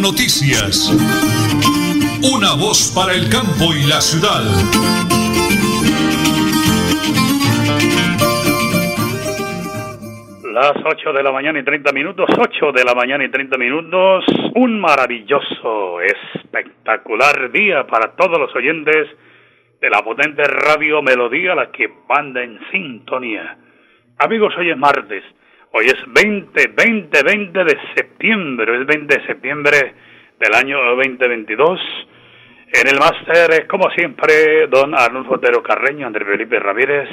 Noticias. Una voz para el campo y la ciudad. Las 8 de la mañana y 30 minutos, 8 de la mañana y 30 minutos, un maravilloso, espectacular día para todos los oyentes de la potente radio Melodía, la que manda en sintonía. Amigos, hoy es martes, hoy es 20, 20, 20 de septiembre, es 20 de septiembre del año 2022. En el máster, como siempre, don Arnulfo Otero Carreño, Andrés Felipe Ramírez,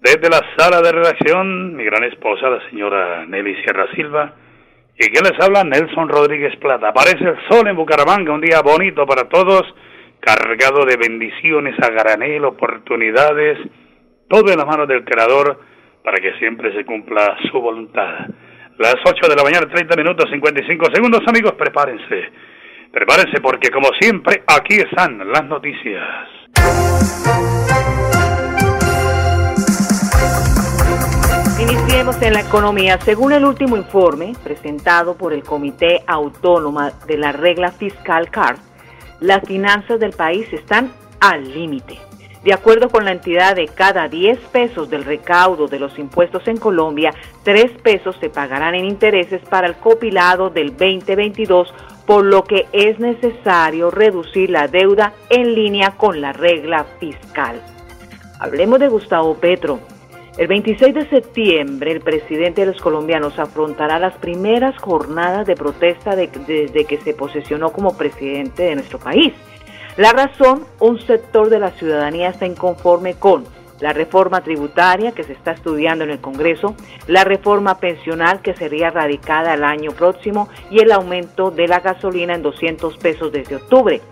desde la sala de redacción, mi gran esposa, la señora Nelly Sierra Silva, y que les habla Nelson Rodríguez Plata. Aparece el sol en Bucaramanga, un día bonito para todos, cargado de bendiciones a granel, oportunidades, todo en las manos del Creador para que siempre se cumpla su voluntad. Las 8 de la mañana, 30 minutos, 55 segundos, amigos, prepárense. Prepárense porque como siempre, aquí están las noticias. Iniciemos en la economía. Según el último informe presentado por el Comité Autónoma de la Regla Fiscal CARD, las finanzas del país están al límite. De acuerdo con la entidad, de cada 10 pesos del recaudo de los impuestos en Colombia, 3 pesos se pagarán en intereses para el copilado del 2022, por lo que es necesario reducir la deuda en línea con la regla fiscal. Hablemos de Gustavo Petro. El 26 de septiembre, el presidente de los colombianos afrontará las primeras jornadas de protesta desde que se posesionó como presidente de nuestro país. La razón, un sector de la ciudadanía está inconforme con la reforma tributaria que se está estudiando en el Congreso, la reforma pensional que sería radicada el año próximo y el aumento de la gasolina en 200 pesos desde octubre.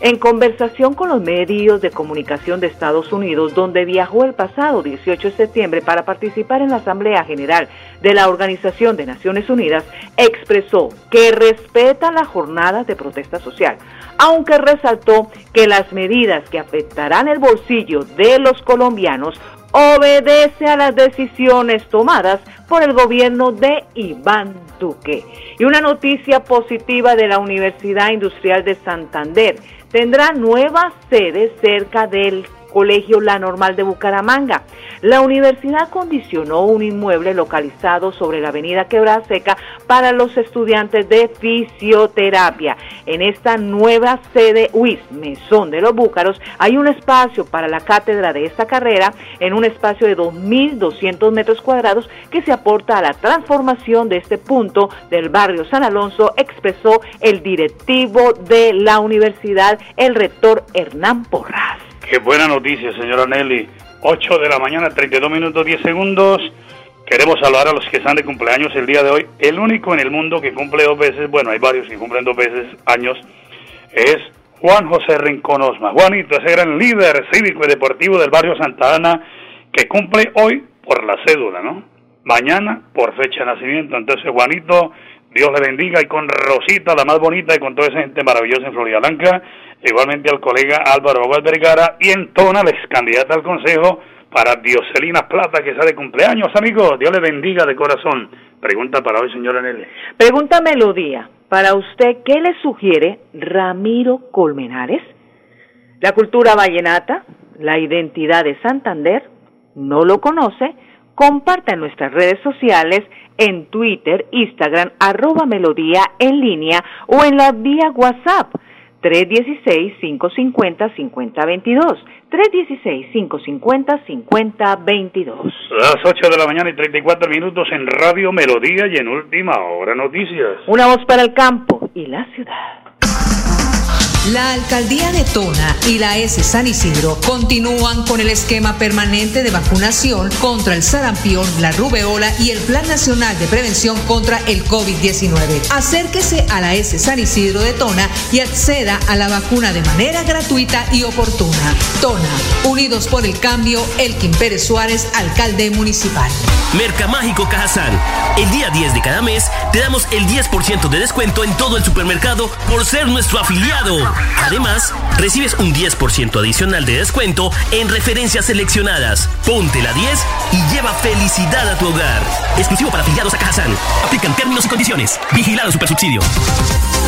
En conversación con los medios de comunicación de Estados Unidos, donde viajó el pasado 18 de septiembre para participar en la Asamblea General de la Organización de Naciones Unidas, expresó que respeta las jornadas de protesta social, aunque resaltó que las medidas que afectarán el bolsillo de los colombianos obedece a las decisiones tomadas por el gobierno de Iván Duque. Y una noticia positiva de la Universidad Industrial de Santander tendrá nueva sede cerca del Colegio La Normal de Bucaramanga. La universidad condicionó un inmueble localizado sobre la avenida Quebrada Seca para los estudiantes de fisioterapia. En esta nueva sede UIS, Mesón de los Búcaros, hay un espacio para la cátedra de esta carrera en un espacio de 2.200 metros cuadrados que se aporta a la transformación de este punto del barrio San Alonso, expresó el directivo de la universidad, el rector Hernán Porras. Qué buena noticia, señora Nelly. 8 de la mañana, 32 minutos 10 segundos. Queremos saludar a los que están de cumpleaños el día de hoy. El único en el mundo que cumple dos veces, bueno, hay varios que cumplen dos veces años, es Juan José Rincón Osma. Juanito, ese gran líder cívico y deportivo del barrio Santa Ana, que cumple hoy por la cédula, ¿no? Mañana por fecha de nacimiento. Entonces, Juanito, Dios le bendiga y con Rosita, la más bonita, y con toda esa gente maravillosa en Florida Blanca, igualmente al colega Álvaro Aguas Vergara y en Tona, la candidata al Consejo para Dioselina Plata, que de cumpleaños, amigos. Dios le bendiga de corazón. Pregunta para hoy, señora Nelly. Pregunta Melodía. Para usted, ¿qué le sugiere Ramiro Colmenares? La cultura vallenata, la identidad de Santander, no lo conoce, comparta en nuestras redes sociales, en Twitter, Instagram, arroba melodía en línea o en la vía WhatsApp 316-550-5022. 316-550-5022. Las 8 de la mañana y 34 minutos en Radio Melodía y en Última Hora Noticias. Una voz para el campo y la ciudad. La alcaldía de Tona y la S San Isidro continúan con el esquema permanente de vacunación contra el sarampión, la rubeola y el Plan Nacional de Prevención contra el COVID-19. Acérquese a la S San Isidro de Tona y acceda a la vacuna de manera gratuita y oportuna. Tona, unidos por el cambio, Elkin Pérez Suárez, alcalde municipal. Mercamágico Cajazán. El día 10 de cada mes te damos el 10% de descuento en todo el supermercado por ser nuestro afiliado. Además, recibes un 10% adicional de descuento en referencias seleccionadas. Ponte la 10 y lleva felicidad a tu hogar. Exclusivo para afiliados a Cajazán. Aplican términos y condiciones. Vigilado Supersubsidio.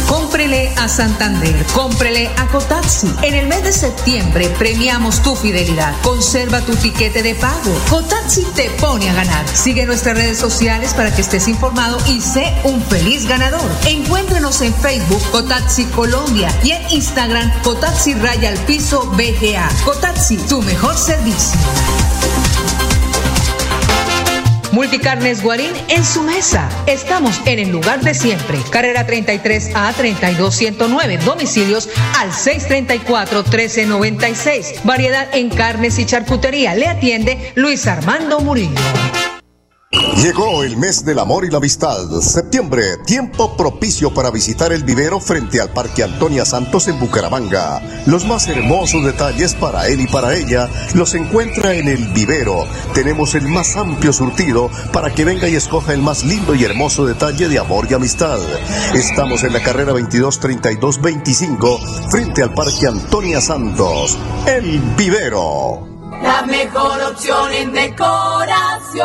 Cómprele a Santander, cómprele a Cotaxi. En el mes de septiembre premiamos tu fidelidad. Conserva tu tiquete de pago. Cotaxi te pone a ganar. Sigue nuestras redes sociales para que estés informado y sé un feliz ganador. Encuéntrenos en Facebook Cotaxi Colombia y en Instagram Cotaxi Raya al Piso BGA. Cotaxi, tu mejor servicio. Multicarnes Guarín en su mesa. Estamos en el lugar de siempre. Carrera 33 a 32109. Domicilios al 634 1396. Variedad en carnes y charcutería. Le atiende Luis Armando Murillo. Llegó el mes del amor y la amistad. Septiembre, tiempo propicio para visitar el vivero frente al Parque Antonia Santos en Bucaramanga. Los más hermosos detalles para él y para ella los encuentra en el vivero. Tenemos el más amplio surtido para que venga y escoja el más lindo y hermoso detalle de amor y amistad. Estamos en la carrera 223225 frente al Parque Antonia Santos. El vivero. La mejor opción en decoración.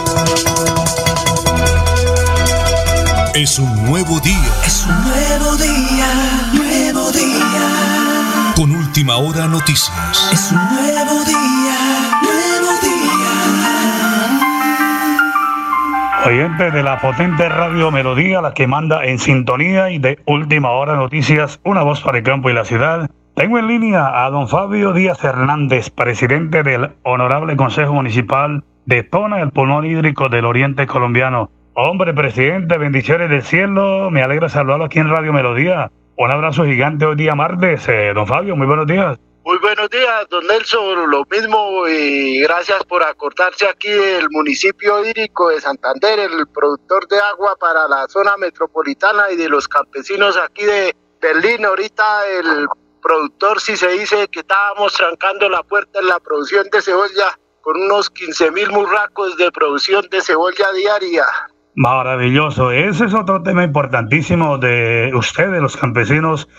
Es un nuevo día. Es un nuevo día, nuevo día. Con última hora noticias. Es un nuevo día, nuevo día. Oyentes de la potente radio Melodía, la que manda en sintonía y de última hora noticias, una voz para el campo y la ciudad. Tengo en línea a don Fabio Díaz Hernández, presidente del Honorable Consejo Municipal de Tona, el pulmón hídrico del Oriente Colombiano. Hombre, presidente, bendiciones del cielo. Me alegra saludarlo aquí en Radio Melodía. Un abrazo gigante hoy día martes. Eh, don Fabio, muy buenos días. Muy buenos días, don Nelson. Lo mismo y gracias por acordarse aquí del municipio hídrico de Santander, el productor de agua para la zona metropolitana y de los campesinos aquí de Berlín. Ahorita el productor, si se dice que estábamos trancando la puerta en la producción de cebolla con unos 15 mil murracos de producción de cebolla diaria. Maravilloso. Ese es otro tema importantísimo de ustedes, los campesinos,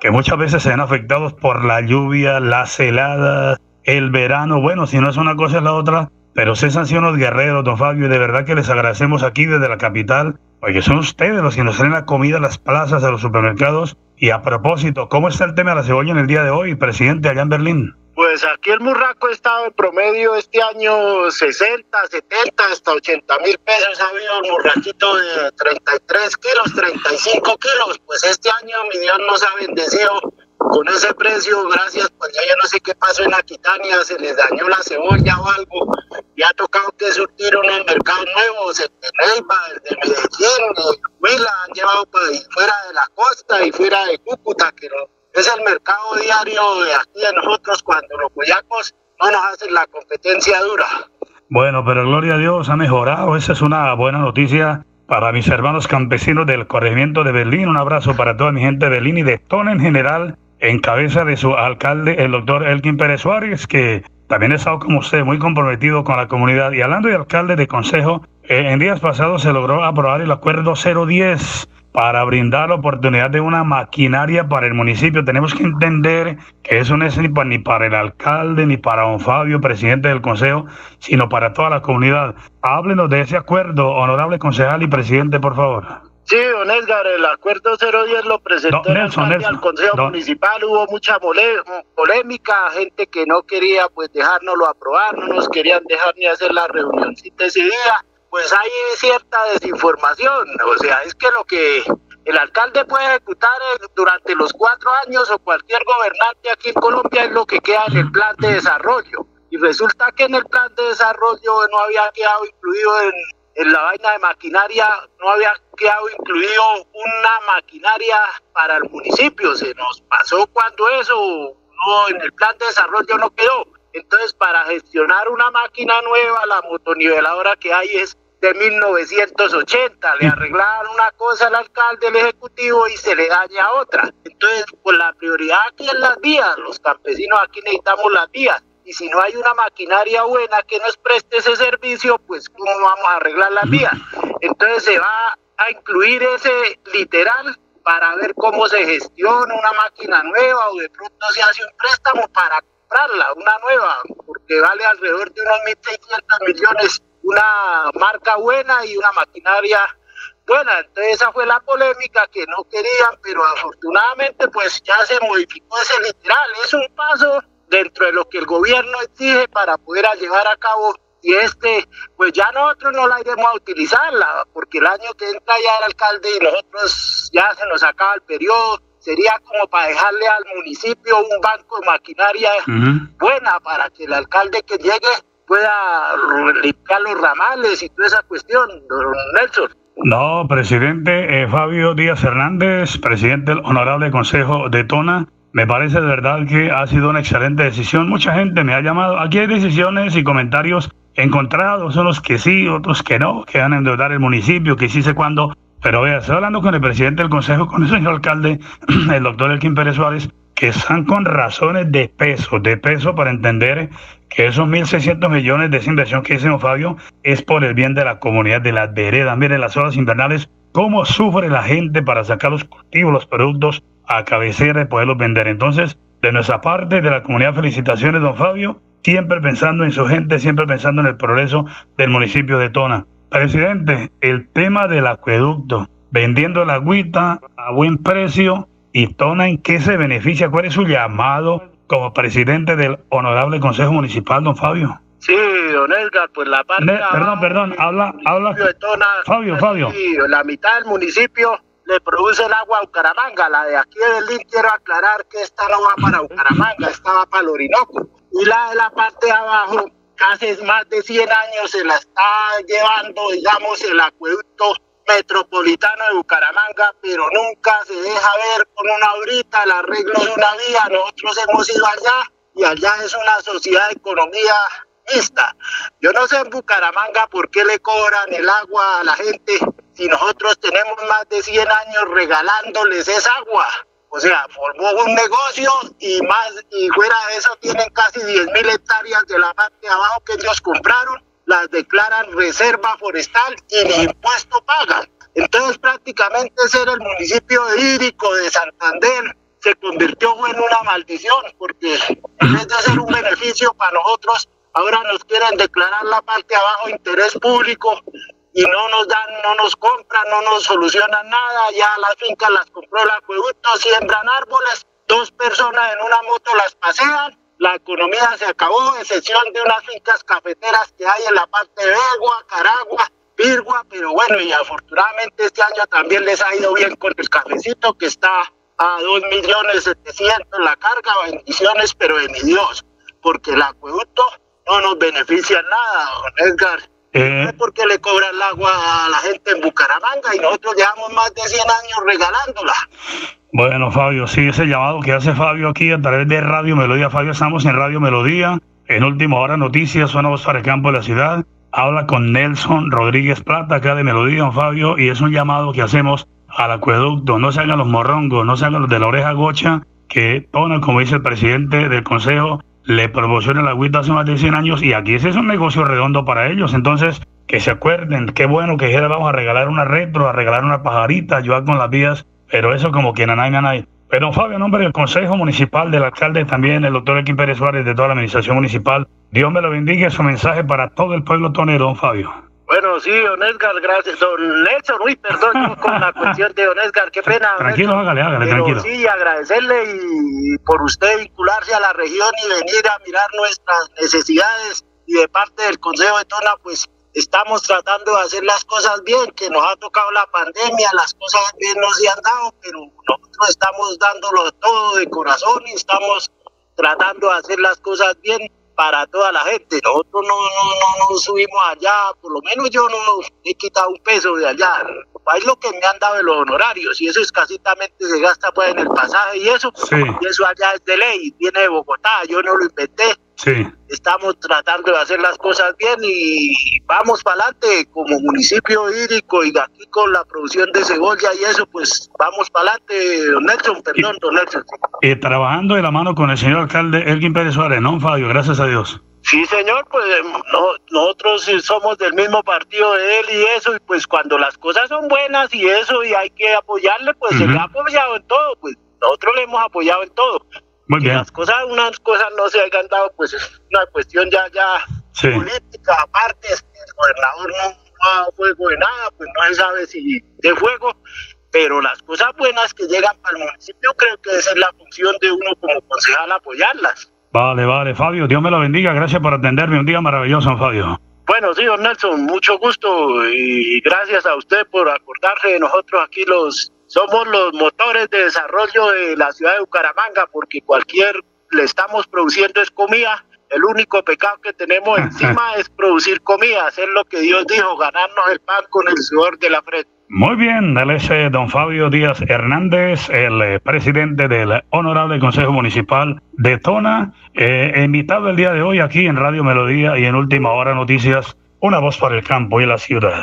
que muchas veces se ven afectados por la lluvia, las heladas, el verano. Bueno, si no es una cosa es la otra, pero cesan son los guerreros, don Fabio, y de verdad que les agradecemos aquí desde la capital, porque son ustedes los que nos traen la comida a las plazas, a los supermercados. Y a propósito, ¿cómo está el tema de la cebolla en el día de hoy, presidente, allá en Berlín? Pues aquí el murraco estaba en promedio este año 60, 70, hasta 80 mil pesos. Ha habido un murraquito de 33 kilos, 35 kilos. Pues este año mi Dios nos ha bendecido con ese precio. Gracias, pues ya, no sé qué pasó en Aquitania, se les dañó la cebolla o algo. Y ha tocado que surtir unos mercados nuevos, el de Neiva, el de Medellín, el de Huila, han llevado para fuera de la costa y fuera de Cúcuta, que es el mercado diario de aquí de nosotros cuando los boyacos no nos hacen la competencia dura. Bueno, pero gloria a Dios ha mejorado. Esa es una buena noticia para mis hermanos campesinos del corregimiento de Berlín. Un abrazo para toda mi gente de Berlín y de Tona en general, en cabeza de su alcalde, el doctor Elkin Pérez Suárez, que también he estado como usted, muy comprometido con la comunidad. Y hablando de alcalde de consejo, eh, en días pasados se logró aprobar el acuerdo 010 para brindar la oportunidad de una maquinaria para el municipio. Tenemos que entender que eso no es ni para el alcalde, ni para don Fabio, presidente del consejo, sino para toda la comunidad. Háblenos de ese acuerdo, honorable concejal y presidente, por favor. Sí, don Edgar, el acuerdo 010 lo presentó el alcalde al Consejo Municipal, hubo mucha polémica, gente que no quería pues dejárnoslo aprobar, no nos querían dejar ni hacer la reunión ese día pues hay cierta desinformación. O sea, es que lo que el alcalde puede ejecutar durante los cuatro años o cualquier gobernante aquí en Colombia es lo que queda en el plan de desarrollo. Y resulta que en el plan de desarrollo no había quedado incluido en, en la vaina de maquinaria, no había quedado incluido una maquinaria para el municipio. Se nos pasó cuando eso no, en el plan de desarrollo no quedó. Entonces, para gestionar una máquina nueva, la motoniveladora que hay es de 1980. Le arreglaban una cosa al alcalde, el ejecutivo y se le daña otra. Entonces, pues la prioridad aquí es las vías. Los campesinos aquí necesitamos las vías. Si no hay una maquinaria buena que nos preste ese servicio, pues ¿cómo vamos a arreglar las vías? Entonces se va a incluir ese literal para ver cómo se gestiona una máquina nueva o de pronto se hace un préstamo para comprarla, una nueva, porque vale alrededor de unos 1.600 millones una marca buena y una maquinaria buena. Entonces esa fue la polémica que no querían, pero afortunadamente pues ya se modificó ese literal. Es un paso dentro de lo que el gobierno exige para poder llevar a cabo y este, pues ya nosotros no la iremos a utilizarla, porque el año que entra ya el alcalde y nosotros ya se nos acaba el periodo, sería como para dejarle al municipio un banco de maquinaria buena para que el alcalde que llegue pueda limpiar los ramales y toda esa cuestión, don Nelson. No, presidente eh, Fabio Díaz Hernández, presidente del Honorable Consejo de Tona, me parece de verdad que ha sido una excelente decisión. Mucha gente me ha llamado. Aquí hay decisiones y comentarios encontrados, son los que sí, otros que no, que van a endeudar el municipio, que sí sé cuándo. Pero vea, estoy hablando con el presidente del Consejo, con el señor alcalde, el doctor Elkin Pérez Suárez, que están con razones de peso, de peso para entender que esos 1.600 millones de esa inversión que don Fabio es por el bien de la comunidad de las veredas. Miren las horas invernales, cómo sufre la gente para sacar los cultivos, los productos a cabecera y poderlos vender. Entonces, de nuestra parte, de la comunidad, felicitaciones, don Fabio, siempre pensando en su gente, siempre pensando en el progreso del municipio de Tona. Presidente, el tema del acueducto, vendiendo la agüita a buen precio y Tona en qué se beneficia, cuál es su llamado como presidente del Honorable Consejo Municipal, don Fabio. Sí, don Edgar, pues la parte... perdón, perdón, habla, habla... Fabio, Fabio. la mitad del municipio le produce el agua a Bucaramanga. La de aquí de Berlín quiero aclarar que esta no va para Bucaramanga, esta va para el Orinoco. Y la de la parte de abajo, casi más de 100 años se la está llevando, digamos, el acueducto metropolitano de Bucaramanga, pero nunca se deja ver con una horita el arreglo de una vía. Nosotros hemos ido allá y allá es una sociedad de economía mixta. Yo no sé en Bucaramanga por qué le cobran el agua a la gente si nosotros tenemos más de 100 años regalándoles esa agua. O sea, formó un negocio y más y fuera de eso tienen casi 10 mil hectáreas de la parte de abajo que ellos compraron las declaran reserva forestal y ni impuesto pagan. Entonces prácticamente ser el municipio hídrico de Santander se convirtió en una maldición porque en vez de ser un beneficio para nosotros, ahora nos quieren declarar la parte de abajo interés público y no nos dan, no nos compran, no nos solucionan nada, ya las fincas las compró el acueducto, siembran árboles, dos personas en una moto las pasean la economía se acabó, excepción de unas fincas cafeteras que hay en la parte de Begua, Caragua, Pirgua, pero bueno, y afortunadamente este año también les ha ido bien con el cafecito que está a 2 millones 700 la carga, bendiciones, pero de mi Dios, porque el acueducto no nos beneficia nada, don Edgar. Eh. es porque le cobran el agua a la gente en Bucaramanga y nosotros llevamos más de 100 años regalándola. Bueno, Fabio, sí, ese llamado que hace Fabio aquí a través de Radio Melodía. Fabio, estamos en Radio Melodía. En última hora, noticias, suena voz para el campo de la ciudad. Habla con Nelson Rodríguez Plata, acá de Melodía, don Fabio, y es un llamado que hacemos al acueducto. No se hagan los morrongos, no se hagan los de la oreja gocha, que Tona, como dice el presidente del Consejo, le proporciona la agüita hace más de 100 años y aquí ese es un negocio redondo para ellos. Entonces, que se acuerden, qué bueno que dijera vamos a regalar una retro, a regalar una pajarita, ayudar con las vías, pero eso como que nanay, nanay. Pero Fabio, en nombre del Consejo Municipal, del alcalde también, el doctor Equim Pérez Suárez, de toda la administración municipal, Dios me lo bendiga, su mensaje para todo el pueblo tonero, don Fabio. Bueno, sí, don Edgar, gracias. Don Nelson, uy, perdón con la cuestión de don Edgar, qué pena. Tranquilo, hágale, hágale, Pero tranquilo. sí, agradecerle y por usted vincularse a la región y venir a mirar nuestras necesidades. Y de parte del Consejo de Tona, pues estamos tratando de hacer las cosas bien, que nos ha tocado la pandemia, las cosas bien nos se han dado, pero nosotros estamos dándolo todo de corazón y estamos tratando de hacer las cosas bien para toda la gente. Nosotros no, no, no, no subimos allá, por lo menos yo no he quitado un peso de allá. Es lo que me han dado de los honorarios y eso escasitamente se gasta pues en el pasaje y eso. Sí. Y eso allá es de ley, viene de Bogotá, yo no lo inventé. Sí. Estamos tratando de hacer las cosas bien y vamos para adelante como municipio hídrico y aquí con la producción de cebolla y eso, pues vamos para adelante, don Nelson, perdón, don Nelson. Eh, trabajando de la mano con el señor alcalde Elgin Pérez Suárez, ¿no, Fabio? Gracias a Dios. Sí, señor, pues no- nosotros somos del mismo partido de él y eso, y pues cuando las cosas son buenas y eso, y hay que apoyarle, pues se le ha apoyado en todo, pues nosotros le hemos apoyado en todo. Muy Que bien. las cosas, unas cosas no se hayan dado, pues es una cuestión ya, ya Sí. política, aparte, es que el gobernador no, no ha dado fuego de nada, pues no se sabe si de fuego, pero las cosas buenas que llegan para el municipio creo que esa es la función de uno como concejal apoyarlas. Vale, vale, Fabio, Dios me lo bendiga. Gracias por atenderme. Un día maravilloso, Fabio. Bueno, sí, don Nelson, mucho gusto y gracias a usted por acordarse de nosotros aquí los somos los motores de desarrollo de la ciudad de Bucaramanga porque cualquier le estamos produciendo es comida. El único pecado que tenemos encima es producir comida, hacer lo que Dios dijo, ganarnos el pan con el sudor de la frente. Muy bien, él es eh, don Fabio Díaz Hernández, el eh, presidente del Honorable Consejo Municipal de Tona, eh, invitado el día de hoy aquí en Radio Melodía y en Última Hora Noticias, una voz para el campo y la ciudad.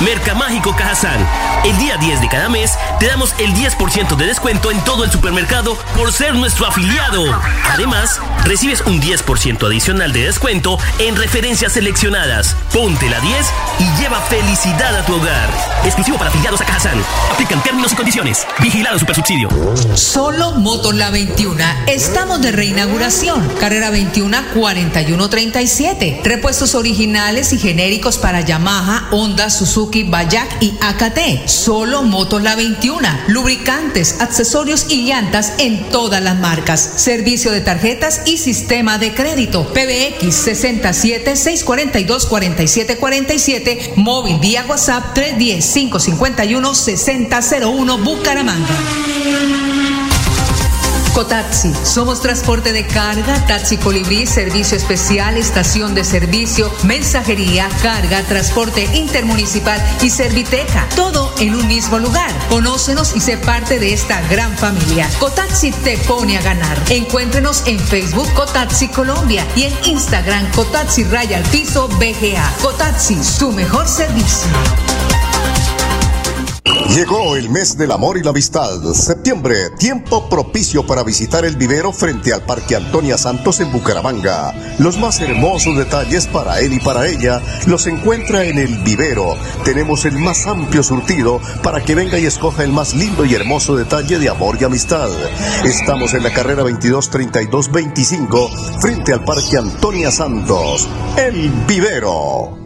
Mercamágico Cajazán. El día 10 de cada mes te damos el 10% de descuento en todo el supermercado por ser nuestro afiliado. Además, recibes un 10% adicional de descuento en referencias seleccionadas. Ponte la 10 y lleva felicidad a tu hogar. Exclusivo para afiliados a Cajazán. Aplican términos y condiciones. Vigilado Supersubsidio. Solo Motos La 21. Estamos de reinauguración. Carrera 21 4137. Repuestos originales y genéricos para Yamaha, Honda, Suzuki, Bayak y AKT. Solo Motos La 21. Lubricantes, accesorios y llantas en todas las marcas. Servicio de tarjetas y sistema de crédito. PBX 67 642 4747. Móvil vía WhatsApp 310 551 6001 Bucaramanga. Cotaxi, somos transporte de carga, taxi colibrí, servicio especial, estación de servicio, mensajería, carga, transporte intermunicipal y serviteca, todo en un mismo lugar. Conócenos y sé parte de esta gran familia. Cotaxi te pone a ganar. Encuéntrenos en Facebook Cotaxi Colombia y en Instagram Cotaxi Raya al Piso BGA. Cotaxi, su mejor servicio. Llegó el mes del amor y la amistad. Septiembre, tiempo propicio para visitar el vivero frente al Parque Antonia Santos en Bucaramanga. Los más hermosos detalles para él y para ella los encuentra en el vivero. Tenemos el más amplio surtido para que venga y escoja el más lindo y hermoso detalle de amor y amistad. Estamos en la carrera 223225 frente al Parque Antonia Santos. El vivero.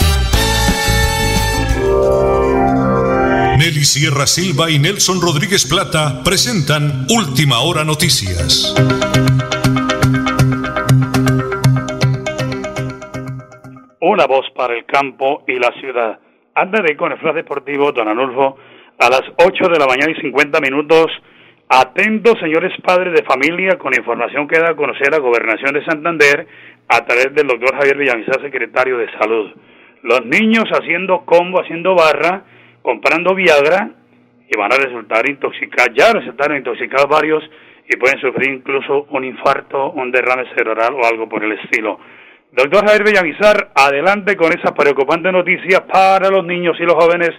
Nelly Sierra Silva y Nelson Rodríguez Plata presentan Última Hora Noticias. Una voz para el campo y la ciudad. Anda de con el flash deportivo, don Anulfo, a las 8 de la mañana y 50 minutos. Atentos, señores padres de familia, con información que da a conocer la Gobernación de Santander a través del doctor Javier Villamizar, secretario de Salud. Los niños haciendo combo, haciendo barra, comprando Viagra y van a resultar intoxicados, ya resultaron intoxicados varios y pueden sufrir incluso un infarto, un derrame cerebral o algo por el estilo. Doctor Javier Villamizar, adelante con esa preocupante noticia para los niños y los jóvenes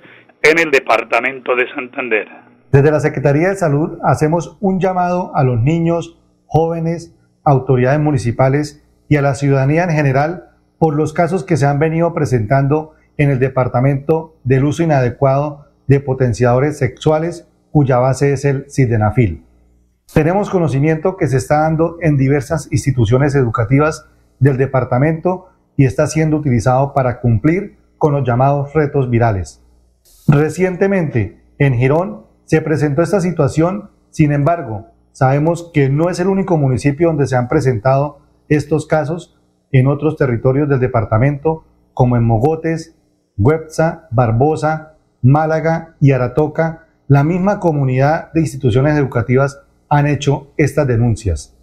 en el departamento de Santander. Desde la Secretaría de Salud hacemos un llamado a los niños, jóvenes, autoridades municipales y a la ciudadanía en general por los casos que se han venido presentando en el departamento del uso inadecuado de potenciadores sexuales cuya base es el sildenafil. Tenemos conocimiento que se está dando en diversas instituciones educativas del departamento y está siendo utilizado para cumplir con los llamados retos virales. Recientemente, en Girón, se presentó esta situación, sin embargo, sabemos que no es el único municipio donde se han presentado estos casos en otros territorios del departamento, como en Mogotes, Huepza, Barbosa, Málaga y Aratoca, la misma comunidad de instituciones educativas han hecho estas denuncias.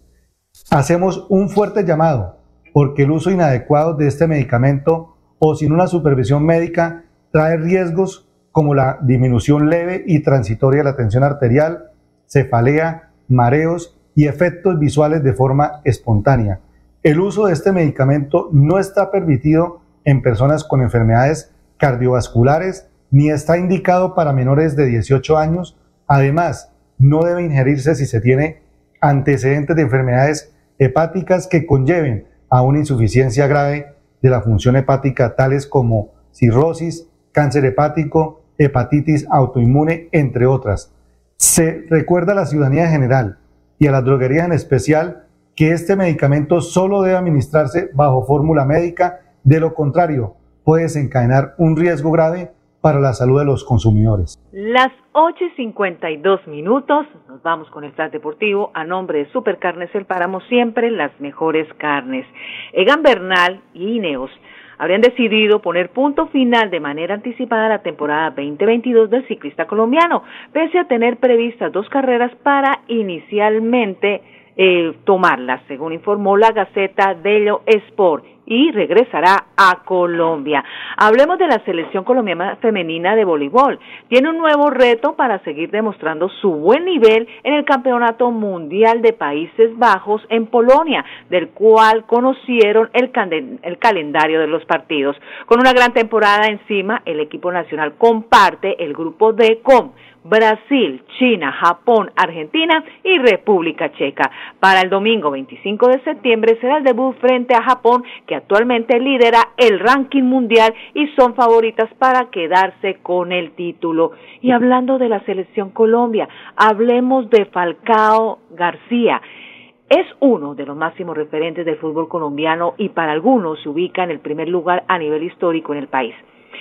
Hacemos un fuerte llamado porque el uso inadecuado de este medicamento o sin una supervisión médica trae riesgos como la disminución leve y transitoria de la tensión arterial, cefalea, mareos y efectos visuales de forma espontánea. El uso de este medicamento no está permitido en personas con enfermedades cardiovasculares ni está indicado para menores de 18 años. Además, no debe ingerirse si se tiene antecedentes de enfermedades hepáticas que conlleven a una insuficiencia grave de la función hepática, tales como cirrosis, cáncer hepático, hepatitis autoinmune, entre otras. Se recuerda a la ciudadanía en general y a las droguerías en especial que este medicamento solo debe administrarse bajo fórmula médica, de lo contrario, puede desencadenar un riesgo grave para la salud de los consumidores. Las 8 y 52 minutos, nos vamos con el Flash Deportivo a nombre de Supercarnes El Páramo, siempre las mejores carnes. Egan Bernal y Ineos habrían decidido poner punto final de manera anticipada a la temporada 2022 del ciclista colombiano, pese a tener previstas dos carreras para inicialmente eh, tomarlas, según informó la Gaceta dello Sport y regresará a Colombia. Hablemos de la selección colombiana femenina de voleibol. Tiene un nuevo reto para seguir demostrando su buen nivel en el Campeonato Mundial de Países Bajos en Polonia, del cual conocieron el, calendario de los partidos. Con una gran temporada encima, el equipo nacional comparte el grupo D con Brasil, China, Japón, Argentina y República Checa. Para el domingo 25 de septiembre será el debut frente a Japón, que actualmente lidera el ranking mundial y son favoritas para quedarse con el título. Y hablando de la selección Colombia, hablemos de Falcao García. Es uno de los máximos referentes del fútbol colombiano y para algunos se ubica en el primer lugar a nivel histórico en el país.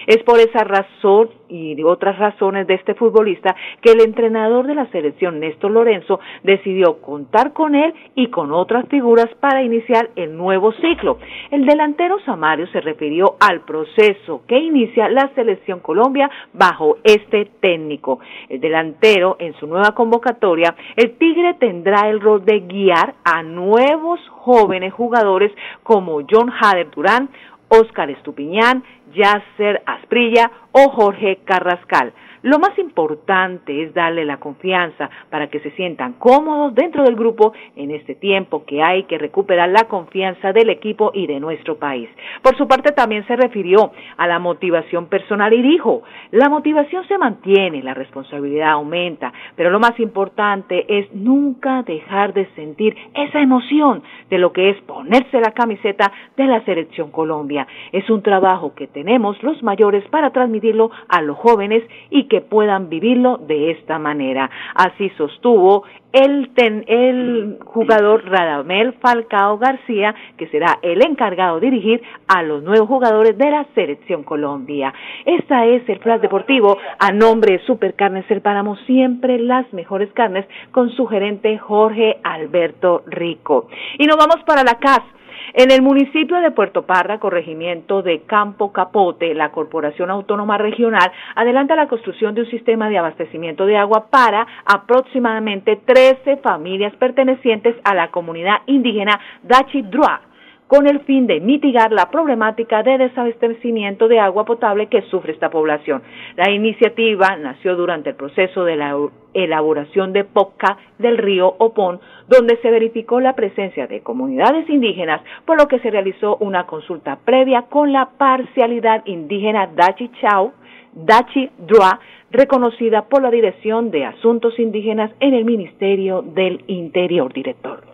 Es por esa razón y otras razones de este futbolista que el entrenador de la selección, Néstor Lorenzo, decidió contar con él y con otras figuras para iniciar el nuevo ciclo. El delantero Samario se refirió al proceso que inicia la selección Colombia bajo este técnico. El delantero, en su nueva convocatoria, el Tigre tendrá el rol de guiar a nuevos jóvenes jugadores como John Hader Durán, Oscar Estupiñán, Yasser Asprilla o Jorge Carrascal. Lo más importante es darle la confianza para que se sientan cómodos dentro del grupo en este tiempo que hay que recuperar la confianza del equipo y de nuestro país. Por su parte también se refirió a la motivación personal y dijo, la motivación se mantiene, la responsabilidad aumenta, pero lo más importante es nunca dejar de sentir esa emoción de lo que es ponerse la camiseta de la selección Colombia. Es un trabajo que tenemos los mayores para transmitirlo a los jóvenes y que puedan vivirlo de esta manera. Así sostuvo el, el jugador Radamel Falcao García, que será el encargado de dirigir a los nuevos jugadores de la Selección Colombia. Esta es el Flash Deportivo a nombre de Supercarnes El Páramo, siempre las mejores carnes, con su gerente Jorge Alberto Rico. Y nos vamos para la casa en el municipio de Puerto Parra, corregimiento de Campo Capote, la Corporación Autónoma Regional adelanta la construcción de un sistema de abastecimiento de agua para aproximadamente 13 familias pertenecientes a la comunidad indígena Dachi Drua con el fin de mitigar la problemática de desabastecimiento de agua potable que sufre esta población. La iniciativa nació durante el proceso de la elaboración de POCA del río Opón, donde se verificó la presencia de comunidades indígenas, por lo que se realizó una consulta previa con la parcialidad indígena Dachi Chau, Dachi Drua, reconocida por la Dirección de Asuntos Indígenas en el Ministerio del Interior, director.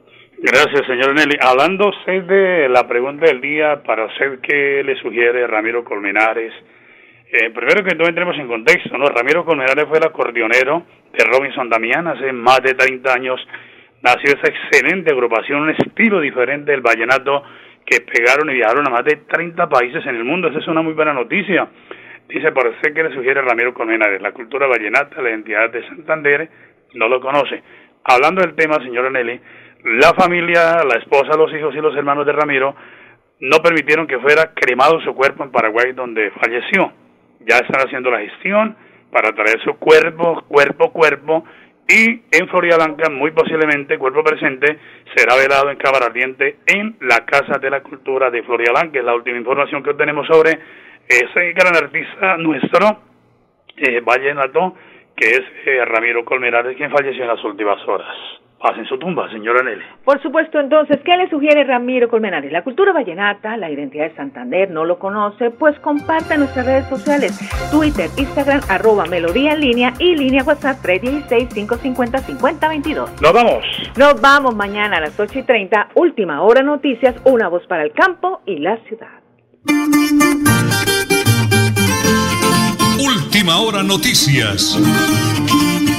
Gracias, señor Nelly. Hablando de la pregunta del día, para hacer qué le sugiere Ramiro Colmenares. Eh, primero que todo entremos en contexto, ¿no? Ramiro Colmenares fue el acordeonero de Robinson Damián hace más de 30 años. Nació esa excelente agrupación, un estilo diferente del vallenato que pegaron y viajaron a más de 30 países en el mundo. Esa es una muy buena noticia. Dice, ser que le sugiere Ramiro Colmenares, la cultura vallenata, la identidad de Santander, no lo conoce. Hablando del tema, señor Nelly, la familia, la esposa, los hijos y los hermanos de Ramiro no permitieron que fuera cremado su cuerpo en Paraguay donde falleció. Ya están haciendo la gestión para traer su cuerpo, cuerpo, cuerpo y en Florida Blanca muy posiblemente cuerpo presente será velado en cámara ardiente en la Casa de la Cultura de Florida Blanca. Es la última información que tenemos sobre ese gran artista nuestro, eh, Vallenato, que es eh, Ramiro Colmenares, quien falleció en las últimas horas en su tumba, señora Nelly. Por supuesto, entonces, ¿qué le sugiere Ramiro Colmenares? La cultura vallenata, la identidad de Santander, ¿no lo conoce? Pues comparta en nuestras redes sociales, Twitter, Instagram, arroba Melodía en línea y línea WhatsApp 316-550-5022. Nos vamos. Nos vamos mañana a las 8 y 30, última hora noticias, una voz para el campo y la ciudad. Última hora noticias.